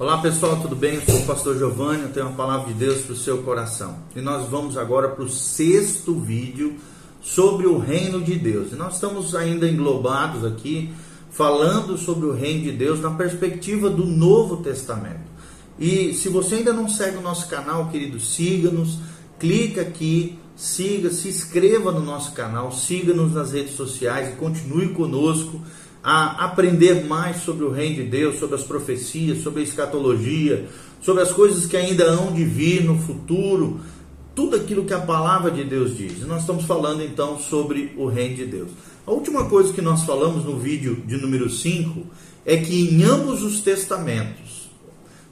Olá pessoal, tudo bem? Eu sou o pastor Giovanni, eu tenho uma palavra de Deus para o seu coração. E nós vamos agora para o sexto vídeo sobre o reino de Deus. E nós estamos ainda englobados aqui falando sobre o reino de Deus na perspectiva do Novo Testamento. E se você ainda não segue o nosso canal, querido, siga-nos, clica aqui, siga, se inscreva no nosso canal, siga-nos nas redes sociais e continue conosco a aprender mais sobre o reino de Deus, sobre as profecias, sobre a escatologia, sobre as coisas que ainda hão de vir no futuro, tudo aquilo que a palavra de Deus diz. E nós estamos falando então sobre o reino de Deus. A última coisa que nós falamos no vídeo de número 5 é que em ambos os testamentos,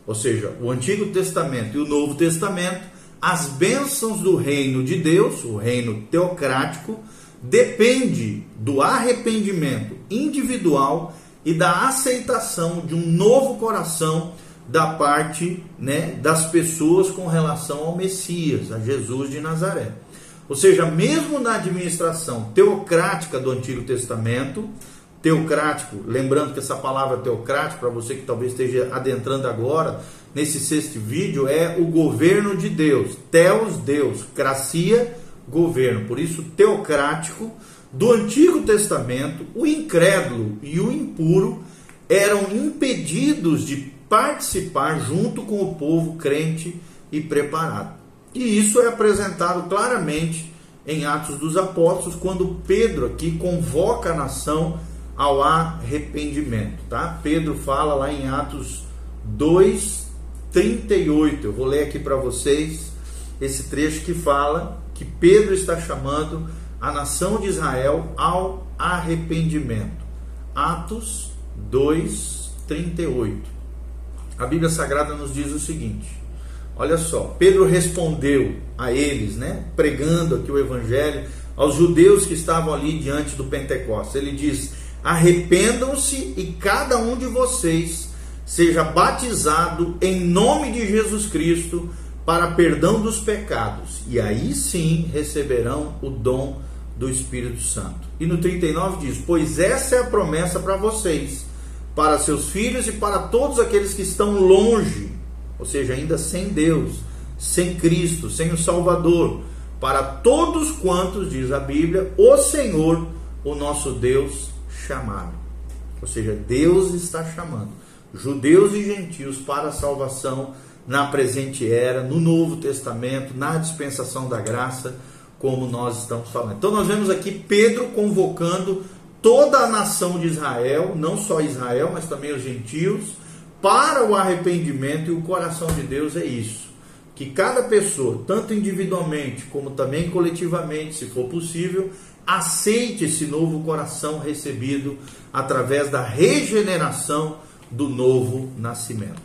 ou seja, o Antigo Testamento e o Novo Testamento, as bênçãos do reino de Deus, o reino teocrático, depende do arrependimento individual e da aceitação de um novo coração da parte né, das pessoas com relação ao Messias, a Jesus de Nazaré. Ou seja, mesmo na administração teocrática do Antigo Testamento, teocrático, lembrando que essa palavra teocrático, para você que talvez esteja adentrando agora, nesse sexto vídeo, é o governo de Deus. Teos, Deus. Cracia, governo. Por isso, teocrático do Antigo Testamento, o incrédulo e o impuro eram impedidos de participar junto com o povo crente e preparado. E isso é apresentado claramente em Atos dos Apóstolos, quando Pedro aqui convoca a nação ao arrependimento, tá? Pedro fala lá em Atos 2, 38. Eu vou ler aqui para vocês esse trecho que fala que Pedro está chamando a nação de Israel ao arrependimento. Atos 2, 38. A Bíblia Sagrada nos diz o seguinte: olha só, Pedro respondeu a eles, né, pregando aqui o Evangelho aos judeus que estavam ali diante do Pentecostes. Ele diz: arrependam-se e cada um de vocês seja batizado em nome de Jesus Cristo para perdão dos pecados, e aí sim receberão o dom do Espírito Santo. E no 39 diz: Pois essa é a promessa para vocês, para seus filhos e para todos aqueles que estão longe, ou seja, ainda sem Deus, sem Cristo, sem o Salvador, para todos quantos, diz a Bíblia, o Senhor, o nosso Deus, chamaram. Ou seja, Deus está chamando judeus e gentios para a salvação na presente era, no Novo Testamento, na dispensação da graça, como nós estamos falando. Então nós vemos aqui Pedro convocando toda a nação de Israel, não só Israel, mas também os gentios, para o arrependimento e o coração de Deus é isso. Que cada pessoa, tanto individualmente como também coletivamente, se for possível, aceite esse novo coração recebido através da regeneração do novo nascimento.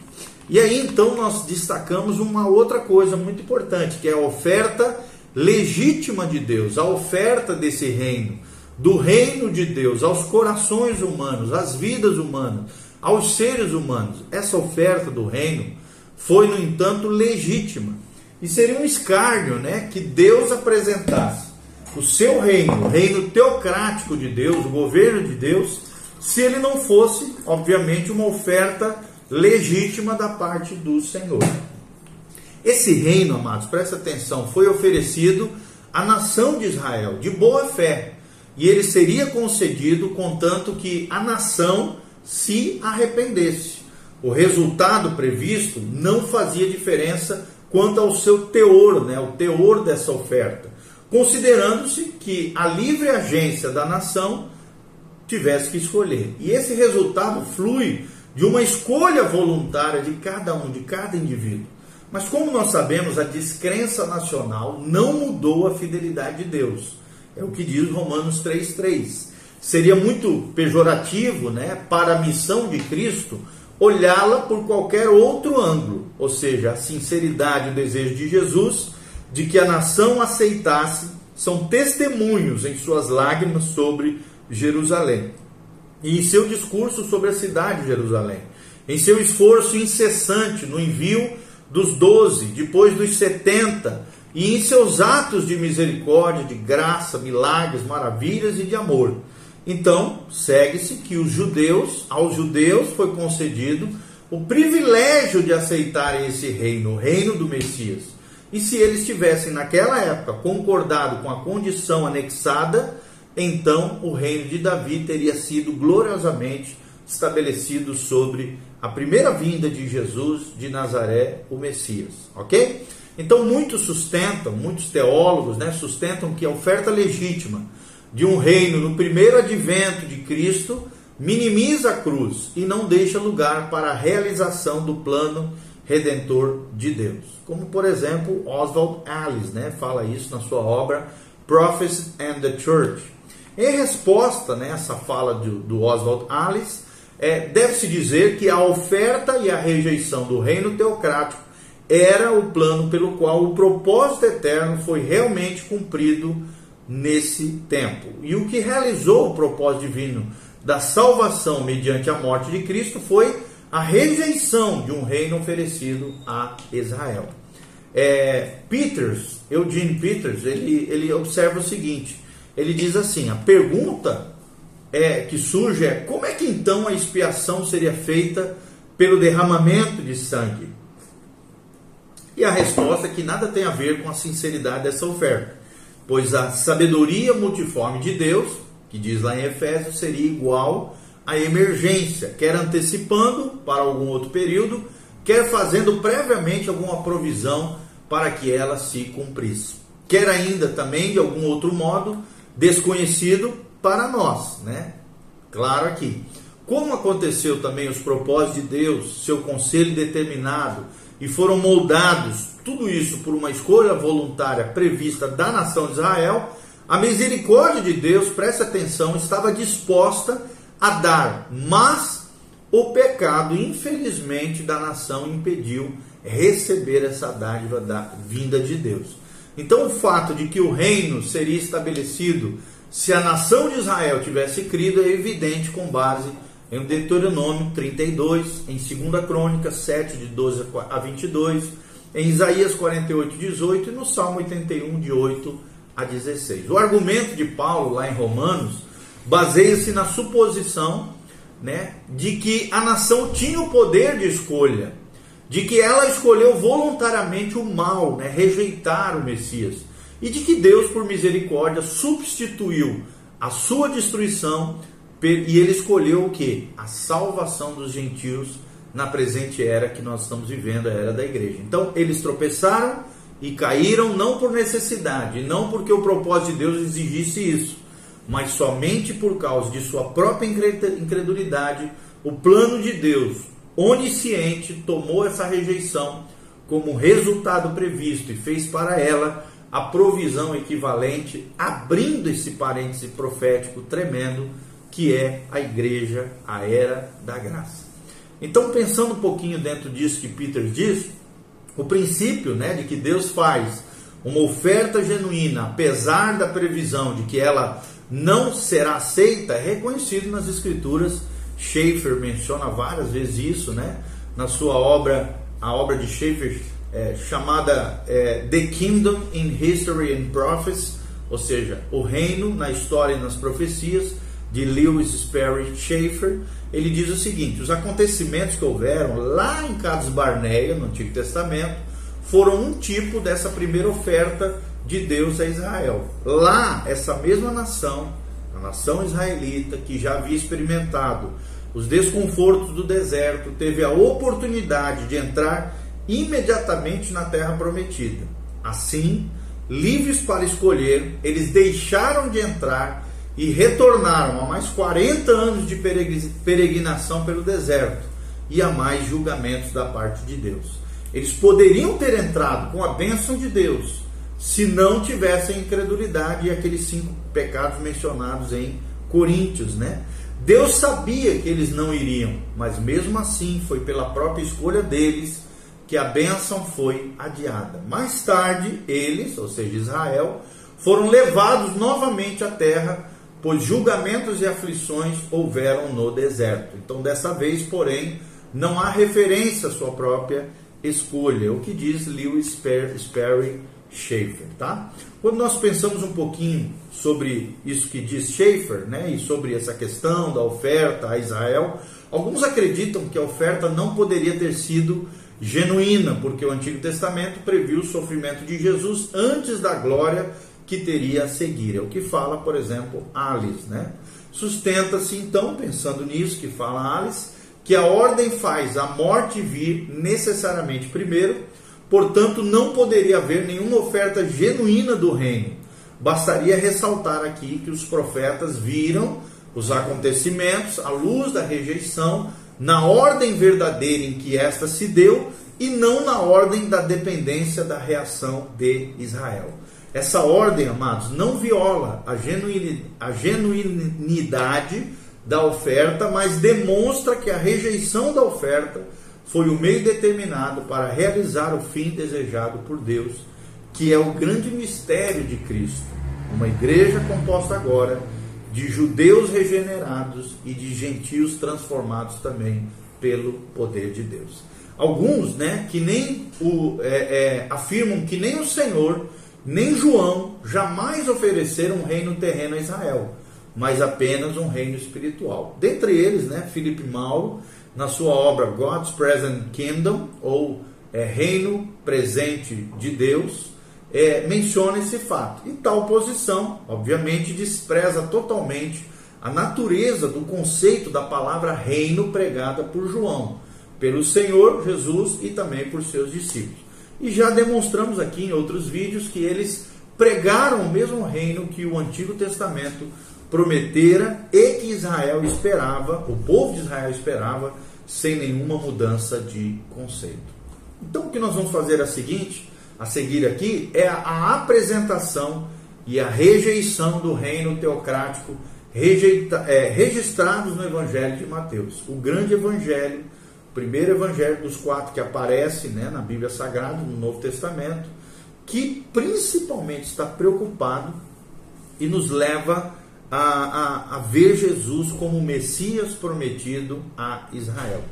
E aí então nós destacamos uma outra coisa muito importante, que é a oferta legítima de Deus, a oferta desse reino, do reino de Deus aos corações humanos, às vidas humanas, aos seres humanos. Essa oferta do reino foi, no entanto, legítima. E seria um escárnio, né, que Deus apresentasse o seu reino, o reino teocrático de Deus, o governo de Deus, se ele não fosse, obviamente, uma oferta legítima da parte do Senhor. Esse reino, amados, presta atenção, foi oferecido à nação de Israel de boa fé, e ele seria concedido contanto que a nação se arrependesse. O resultado previsto não fazia diferença quanto ao seu teor, né, o teor dessa oferta, considerando-se que a livre agência da nação tivesse que escolher. E esse resultado flui de uma escolha voluntária de cada um, de cada indivíduo. Mas como nós sabemos, a descrença nacional não mudou a fidelidade de Deus. É o que diz Romanos 3,3. Seria muito pejorativo né, para a missão de Cristo olhá-la por qualquer outro ângulo, ou seja, a sinceridade e o desejo de Jesus de que a nação aceitasse são testemunhos em suas lágrimas sobre Jerusalém e em seu discurso sobre a cidade de Jerusalém, em seu esforço incessante no envio dos doze, depois dos setenta, e em seus atos de misericórdia, de graça, milagres, maravilhas e de amor. Então, segue-se que os judeus, aos judeus foi concedido o privilégio de aceitar esse reino, o reino do Messias. E se eles tivessem naquela época concordado com a condição anexada, então o reino de Davi teria sido gloriosamente estabelecido sobre a primeira vinda de Jesus de Nazaré, o Messias, ok? Então muitos sustentam, muitos teólogos, né, sustentam que a oferta legítima de um reino no primeiro advento de Cristo minimiza a cruz e não deixa lugar para a realização do plano redentor de Deus. Como por exemplo Oswald Alice, né, fala isso na sua obra Prophecy and the Church. Em resposta né, a essa fala do, do Oswald Alice, é, deve-se dizer que a oferta e a rejeição do reino teocrático era o plano pelo qual o propósito eterno foi realmente cumprido nesse tempo. E o que realizou o propósito divino da salvação mediante a morte de Cristo foi a rejeição de um reino oferecido a Israel. É, Peters, Eugene Peters, ele, ele observa o seguinte: ele diz assim, a pergunta é, que surge é como é que então a expiação seria feita pelo derramamento de sangue? E a resposta é que nada tem a ver com a sinceridade dessa oferta, pois a sabedoria multiforme de Deus, que diz lá em Efésios, seria igual à emergência, quer antecipando para algum outro período, quer fazendo previamente alguma provisão para que ela se cumprisse. Quer ainda também, de algum outro modo, desconhecido para nós, né? Claro aqui. Como aconteceu também os propósitos de Deus, seu conselho determinado, e foram moldados, tudo isso por uma escolha voluntária prevista da nação de Israel, a misericórdia de Deus, preste atenção, estava disposta a dar, mas o pecado, infelizmente, da nação impediu receber essa dádiva da vinda de Deus. Então, o fato de que o reino seria estabelecido se a nação de Israel tivesse crido é evidente com base em Deuteronômio 32, em 2 Crônica 7, de 12 a 22, em Isaías 48, 18 e no Salmo 81, de 8 a 16. O argumento de Paulo lá em Romanos baseia-se na suposição né, de que a nação tinha o poder de escolha de que ela escolheu voluntariamente o mal, né, rejeitar o Messias, e de que Deus, por misericórdia, substituiu a sua destruição e ele escolheu o que? A salvação dos gentios na presente era que nós estamos vivendo, a era da igreja. Então, eles tropeçaram e caíram não por necessidade, não porque o propósito de Deus exigisse isso, mas somente por causa de sua própria incredulidade, o plano de Deus onisciente tomou essa rejeição como resultado previsto e fez para ela a provisão equivalente, abrindo esse parêntese profético tremendo que é a igreja, a era da graça. Então, pensando um pouquinho dentro disso que Peter diz, o princípio né, de que Deus faz uma oferta genuína, apesar da previsão de que ela não será aceita, é reconhecido nas Escrituras Schaeffer menciona várias vezes isso, né? Na sua obra, a obra de Schaeffer é, chamada é, The Kingdom in History and Prophecy, ou seja, o reino na história e nas profecias, de Lewis Sperry Schaeffer. Ele diz o seguinte: os acontecimentos que houveram lá em Cades Barneia, no Antigo Testamento, foram um tipo dessa primeira oferta de Deus a Israel. Lá, essa mesma nação, a nação israelita, que já havia experimentado os desconfortos do deserto, teve a oportunidade de entrar imediatamente na terra prometida. Assim, livres para escolher, eles deixaram de entrar e retornaram a mais 40 anos de peregrinação pelo deserto e a mais julgamentos da parte de Deus. Eles poderiam ter entrado com a bênção de Deus se não tivessem incredulidade e aqueles cinco pecados mencionados em Coríntios, né? Deus sabia que eles não iriam, mas mesmo assim foi pela própria escolha deles que a bênção foi adiada. Mais tarde, eles, ou seja, Israel, foram levados novamente à terra, pois julgamentos e aflições houveram no deserto. Então, dessa vez, porém, não há referência à sua própria escolha, o que diz Lewis Sperry Schaeffer, tá? Quando nós pensamos um pouquinho sobre isso que diz Schaeffer, né, e sobre essa questão da oferta a Israel, alguns acreditam que a oferta não poderia ter sido genuína, porque o Antigo Testamento previu o sofrimento de Jesus antes da glória que teria a seguir. É o que fala, por exemplo, Alice, né? Sustenta-se então, pensando nisso que fala Alice, que a ordem faz a morte vir necessariamente primeiro, portanto não poderia haver nenhuma oferta genuína do reino. Bastaria ressaltar aqui que os profetas viram os acontecimentos à luz da rejeição na ordem verdadeira em que esta se deu e não na ordem da dependência da reação de Israel. Essa ordem, amados, não viola a, a genuinidade da oferta, mas demonstra que a rejeição da oferta foi o meio determinado para realizar o fim desejado por Deus, que é o grande mistério de Cristo. Uma igreja composta agora de judeus regenerados e de gentios transformados também pelo poder de Deus. Alguns, né, que nem o é, é, afirmam que nem o Senhor nem João jamais ofereceram um reino terreno a Israel, mas apenas um reino espiritual. Dentre eles, né, Felipe Mauro, na sua obra God's Present Kingdom ou é, Reino Presente de Deus, é, menciona esse fato. E tal posição, obviamente, despreza totalmente a natureza do conceito da palavra reino pregada por João, pelo Senhor Jesus e também por seus discípulos. E já demonstramos aqui em outros vídeos que eles pregaram o mesmo reino que o Antigo Testamento prometera e que Israel esperava, o povo de Israel esperava, sem nenhuma mudança de conceito. Então o que nós vamos fazer é o seguinte: a seguir aqui é a apresentação e a rejeição do reino teocrático rejeita, é, registrados no Evangelho de Mateus. O grande Evangelho, o primeiro Evangelho dos quatro que aparece né, na Bíblia Sagrada, no Novo Testamento, que principalmente está preocupado e nos leva a, a, a ver Jesus como o Messias prometido a Israel.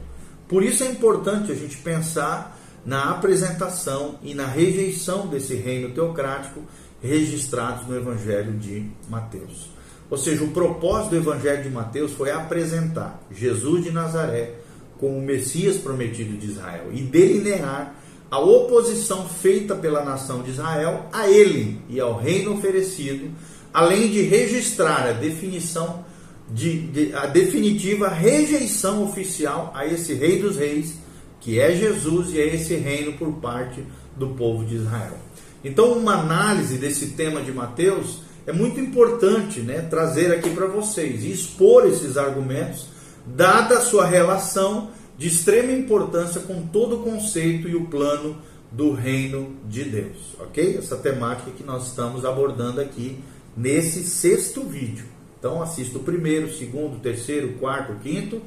Por isso é importante a gente pensar na apresentação e na rejeição desse reino teocrático registrados no Evangelho de Mateus. Ou seja, o propósito do Evangelho de Mateus foi apresentar Jesus de Nazaré como o Messias prometido de Israel e delinear a oposição feita pela nação de Israel a ele e ao reino oferecido, além de registrar a definição de, de, a definitiva rejeição oficial a esse Rei dos Reis que é Jesus e é esse reino por parte do povo de Israel. Então, uma análise desse tema de Mateus é muito importante né, trazer aqui para vocês e expor esses argumentos, dada a sua relação de extrema importância com todo o conceito e o plano do reino de Deus, ok? Essa temática que nós estamos abordando aqui nesse sexto vídeo. Então, assista o primeiro, segundo, terceiro, quarto, quinto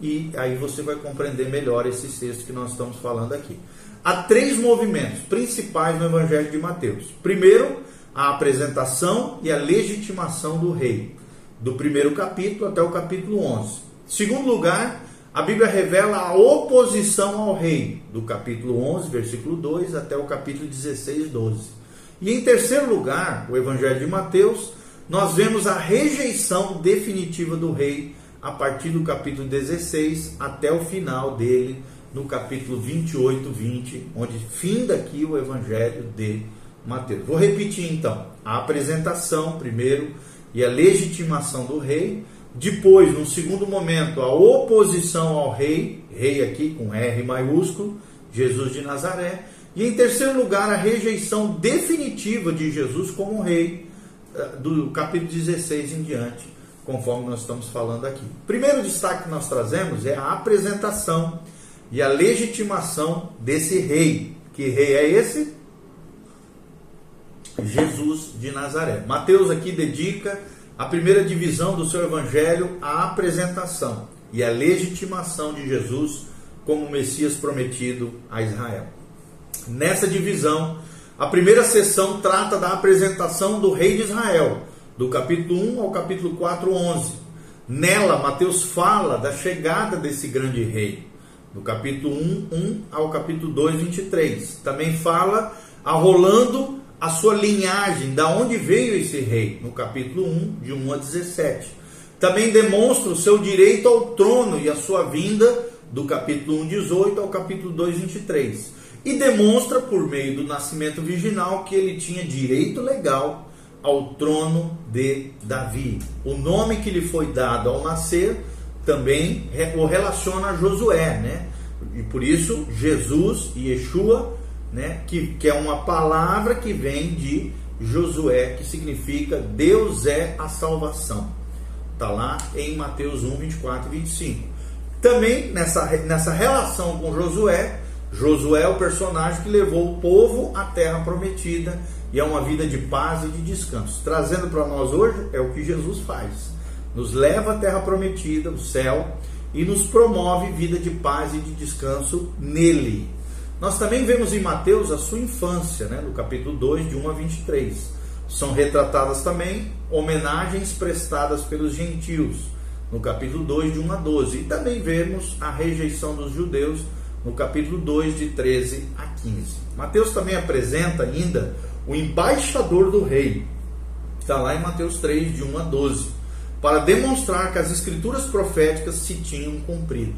e aí você vai compreender melhor esse texto que nós estamos falando aqui. Há três movimentos principais no Evangelho de Mateus. Primeiro, a apresentação e a legitimação do rei, do primeiro capítulo até o capítulo 11. Segundo lugar, a Bíblia revela a oposição ao rei, do capítulo 11, versículo 2 até o capítulo 16, 12. E em terceiro lugar, o Evangelho de Mateus, nós vemos a rejeição definitiva do rei a partir do capítulo 16 até o final dele, no capítulo 28, 20, onde finda aqui o evangelho de Mateus. Vou repetir então: a apresentação primeiro e a legitimação do rei, depois, num segundo momento, a oposição ao rei, rei aqui com R maiúsculo, Jesus de Nazaré, e em terceiro lugar, a rejeição definitiva de Jesus como rei, eh, do capítulo 16 em diante conforme nós estamos falando aqui. Primeiro destaque que nós trazemos é a apresentação e a legitimação desse rei. Que rei é esse? Jesus de Nazaré. Mateus aqui dedica a primeira divisão do seu evangelho à apresentação e à legitimação de Jesus como Messias prometido a Israel. Nessa divisão, a primeira sessão trata da apresentação do rei de Israel, do capítulo 1 ao capítulo 4, 11. Nela, Mateus fala da chegada desse grande rei, do capítulo 1, 1 ao capítulo 2, 23. Também fala arrolando a sua linhagem, da onde veio esse rei, no capítulo 1, de 1 a 17. Também demonstra o seu direito ao trono e a sua vinda, do capítulo 1, 18 ao capítulo 2, 23. E demonstra, por meio do nascimento virginal, que ele tinha direito legal ao trono de Davi. O nome que lhe foi dado ao nascer também o relaciona a Josué, né? E por isso, Jesus e Yeshua né? que, que é uma palavra que vem de Josué, que significa Deus é a salvação. Está lá em Mateus 1, 24 e 25. Também nessa, nessa relação com Josué, Josué é o personagem que levou o povo à terra prometida e a uma vida de paz e de descanso. Trazendo para nós hoje é o que Jesus faz. Nos leva à terra prometida, o céu, e nos promove vida de paz e de descanso nele. Nós também vemos em Mateus a sua infância, né, no capítulo 2, de 1 a 23. São retratadas também homenagens prestadas pelos gentios, no capítulo 2, de 1 a 12. E também vemos a rejeição dos judeus, no capítulo 2, de 13 a 15. Mateus também apresenta ainda o embaixador do rei, está lá em Mateus 3, de 1 a 12, para demonstrar que as escrituras proféticas se tinham cumprido.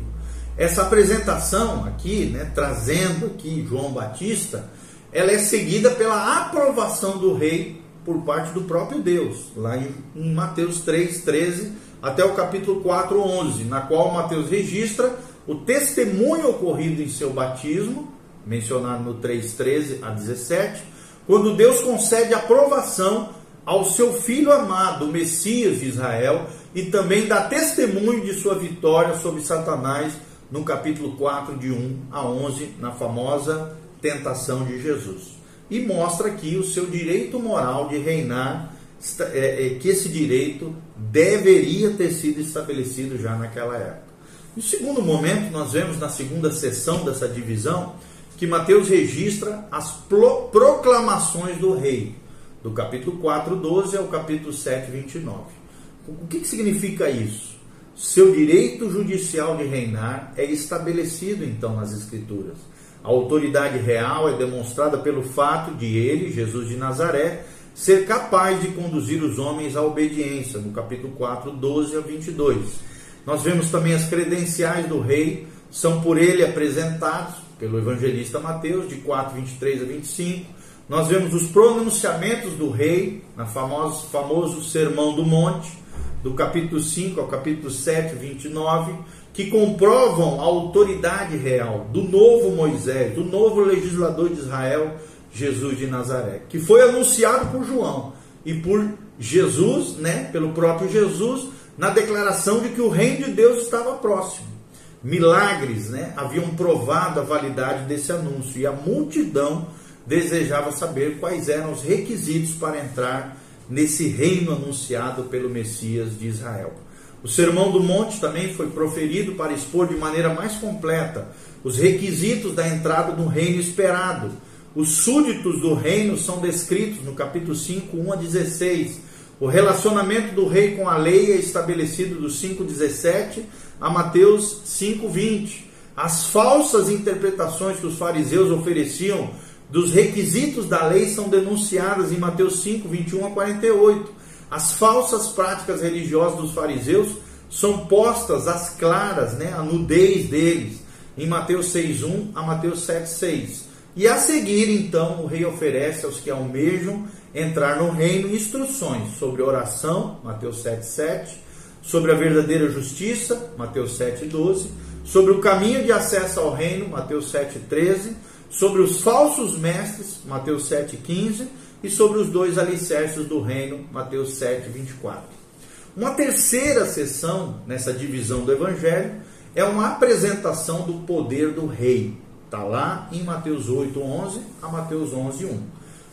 Essa apresentação aqui, né, trazendo aqui João Batista, ela é seguida pela aprovação do rei por parte do próprio Deus, lá em, em Mateus 3, 13 até o capítulo 4, 11, na qual Mateus registra o testemunho ocorrido em seu batismo, mencionado no 3, 13 a 17, quando Deus concede aprovação ao seu filho amado, o Messias de Israel, e também dá testemunho de sua vitória sobre Satanás no capítulo 4, de 1 a 11, na famosa tentação de Jesus. E mostra aqui o seu direito moral de reinar, é, é, que esse direito deveria ter sido estabelecido já naquela época. No segundo momento, nós vemos na segunda sessão dessa divisão que Mateus registra as proclamações do rei, do capítulo 4, 12 ao capítulo 7, 29. O que, que significa isso? Seu direito judicial de reinar é estabelecido então nas Escrituras. A autoridade real é demonstrada pelo fato de ele, Jesus de Nazaré, ser capaz de conduzir os homens à obediência, no capítulo 4, 12 a 22. Nós vemos também as credenciais do rei, são por ele apresentados pelo evangelista Mateus, de 4, 23 a 25. Nós vemos os pronunciamentos do rei, na famoso, famoso Sermão do Monte, do capítulo 5 ao capítulo 7, 29, que comprovam a autoridade real do novo Moisés, do novo legislador de Israel, Jesus de Nazaré, que foi anunciado por João e por Jesus, né, pelo próprio Jesus, na declaração de que o reino de Deus estava próximo. Milagres, né, haviam provado a validade desse anúncio e a multidão desejava saber quais eram os requisitos para entrar nesse reino anunciado pelo Messias de Israel. O Sermão do Monte também foi proferido para expor de maneira mais completa os requisitos da entrada no reino esperado. Os súditos do reino são descritos no capítulo 5, 1 a 16. O relacionamento do rei com a lei é estabelecido do 5,17 a Mateus 5,20. As falsas interpretações que os fariseus ofereciam dos requisitos da lei são denunciadas em Mateus 5, 21 a 48. As falsas práticas religiosas dos fariseus são postas às claras, né, a nudez deles, em Mateus 6, 1 a Mateus 7, 6. E a seguir, então, o rei oferece aos que almejam entrar no reino instruções sobre oração, Mateus 7, 7, sobre a verdadeira justiça, Mateus 7, 12, sobre o caminho de acesso ao reino, Mateus 7, 13, sobre os falsos mestres, Mateus 7,15, e sobre os dois alicerces do reino, Mateus 7, 24. Uma terceira sessão nessa divisão do Evangelho é uma apresentação do poder do rei. Está lá em Mateus 8, 11 a Mateus 11, 1.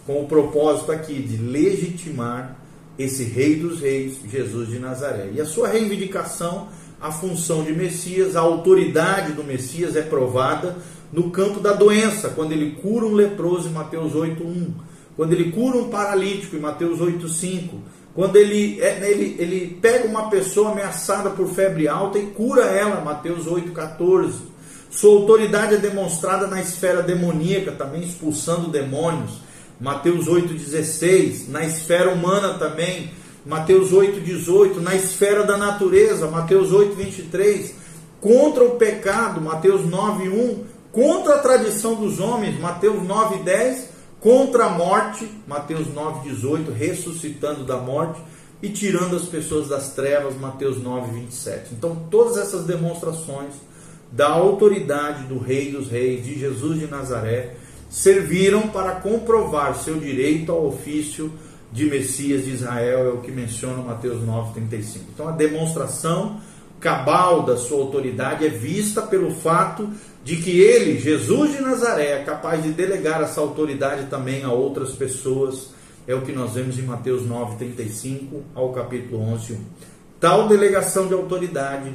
Com o propósito aqui de legitimar esse rei dos reis, Jesus de Nazaré. E a sua reivindicação, a função de Messias, a autoridade do Messias é provada no campo da doença, quando ele cura um leproso em Mateus 8:1, quando ele cura um paralítico em Mateus 8:5, quando ele, é, ele, ele pega uma pessoa ameaçada por febre alta e cura ela, Mateus 8,14. Sua autoridade é demonstrada na esfera demoníaca, também expulsando demônios. Mateus 8,16, na esfera humana também, Mateus 8,18, na esfera da natureza, Mateus 8,23, contra o pecado, Mateus 9,1, contra a tradição dos homens, Mateus 9,10, contra a morte, Mateus 9,18, ressuscitando da morte e tirando as pessoas das trevas, Mateus 9,27. Então, todas essas demonstrações da autoridade do Rei dos Reis, de Jesus de Nazaré, serviram para comprovar seu direito ao ofício de Messias de Israel, é o que menciona Mateus 9,35. Então, a demonstração cabal da sua autoridade é vista pelo fato de que ele, Jesus de Nazaré, é capaz de delegar essa autoridade também a outras pessoas. É o que nós vemos em Mateus 9:35 ao capítulo 11:1. Tal delegação de autoridade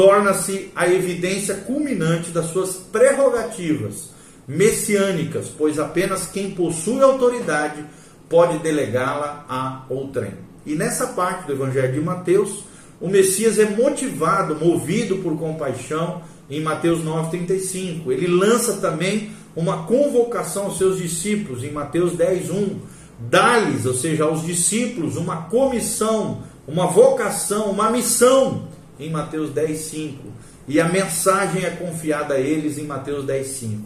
torna-se a evidência culminante das suas prerrogativas messiânicas, pois apenas quem possui autoridade pode delegá-la a outrem. E nessa parte do Evangelho de Mateus, o Messias é motivado, movido por compaixão, em Mateus 9,35. Ele lança também uma convocação aos seus discípulos, em Mateus 10,1. Dá-lhes, ou seja, aos discípulos, uma comissão, uma vocação, uma missão, em Mateus 10,5. E a mensagem é confiada a eles em Mateus 10,5.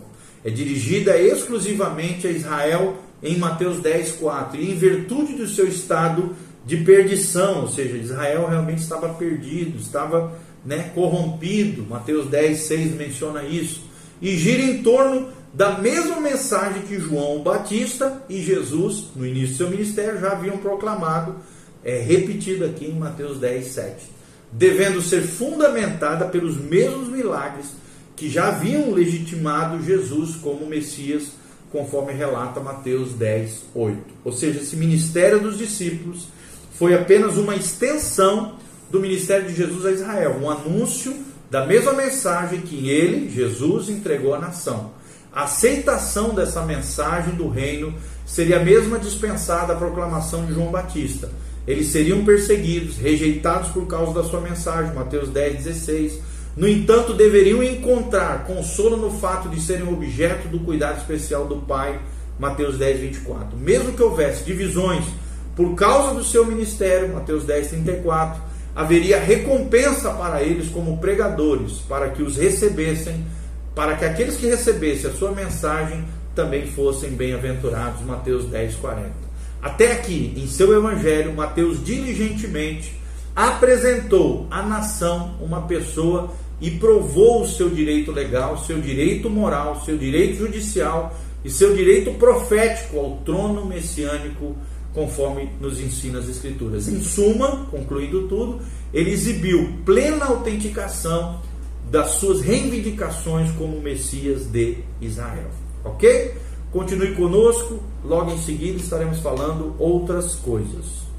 É dirigida exclusivamente a Israel em Mateus 10,4. E em virtude do seu estado de perdição, ou seja, Israel realmente estava perdido, estava né, corrompido. Mateus 10, 6 menciona isso. E gira em torno da mesma mensagem que João Batista e Jesus, no início do seu ministério, já haviam proclamado, é repetido aqui em Mateus 10, 7. Devendo ser fundamentada pelos mesmos milagres que já haviam legitimado Jesus como Messias, conforme relata Mateus 10, 8. Ou seja, esse ministério dos discípulos foi apenas uma extensão do ministério de Jesus a Israel, um anúncio da mesma mensagem que ele, Jesus, entregou à nação. A aceitação dessa mensagem do reino seria a mesma dispensada à proclamação de João Batista. Eles seriam perseguidos, rejeitados por causa da sua mensagem, Mateus 10, 16. No entanto, deveriam encontrar consolo no fato de serem objeto do cuidado especial do Pai, Mateus 10, 24. Mesmo que houvesse divisões por causa do seu ministério, Mateus 10, 34, haveria recompensa para eles como pregadores, para que os recebessem, para que aqueles que recebessem a sua mensagem também fossem bem-aventurados, Mateus 10, 40. Até aqui, em seu evangelho, Mateus diligentemente apresentou à nação uma pessoa e provou o seu direito legal, seu direito moral, seu direito judicial e seu direito profético ao trono messiânico conforme nos ensina as Escrituras. Em suma, concluindo tudo, ele exibiu plena autenticação das suas reivindicações como Messias de Israel. Ok? Continue conosco, logo em seguida estaremos falando outras coisas.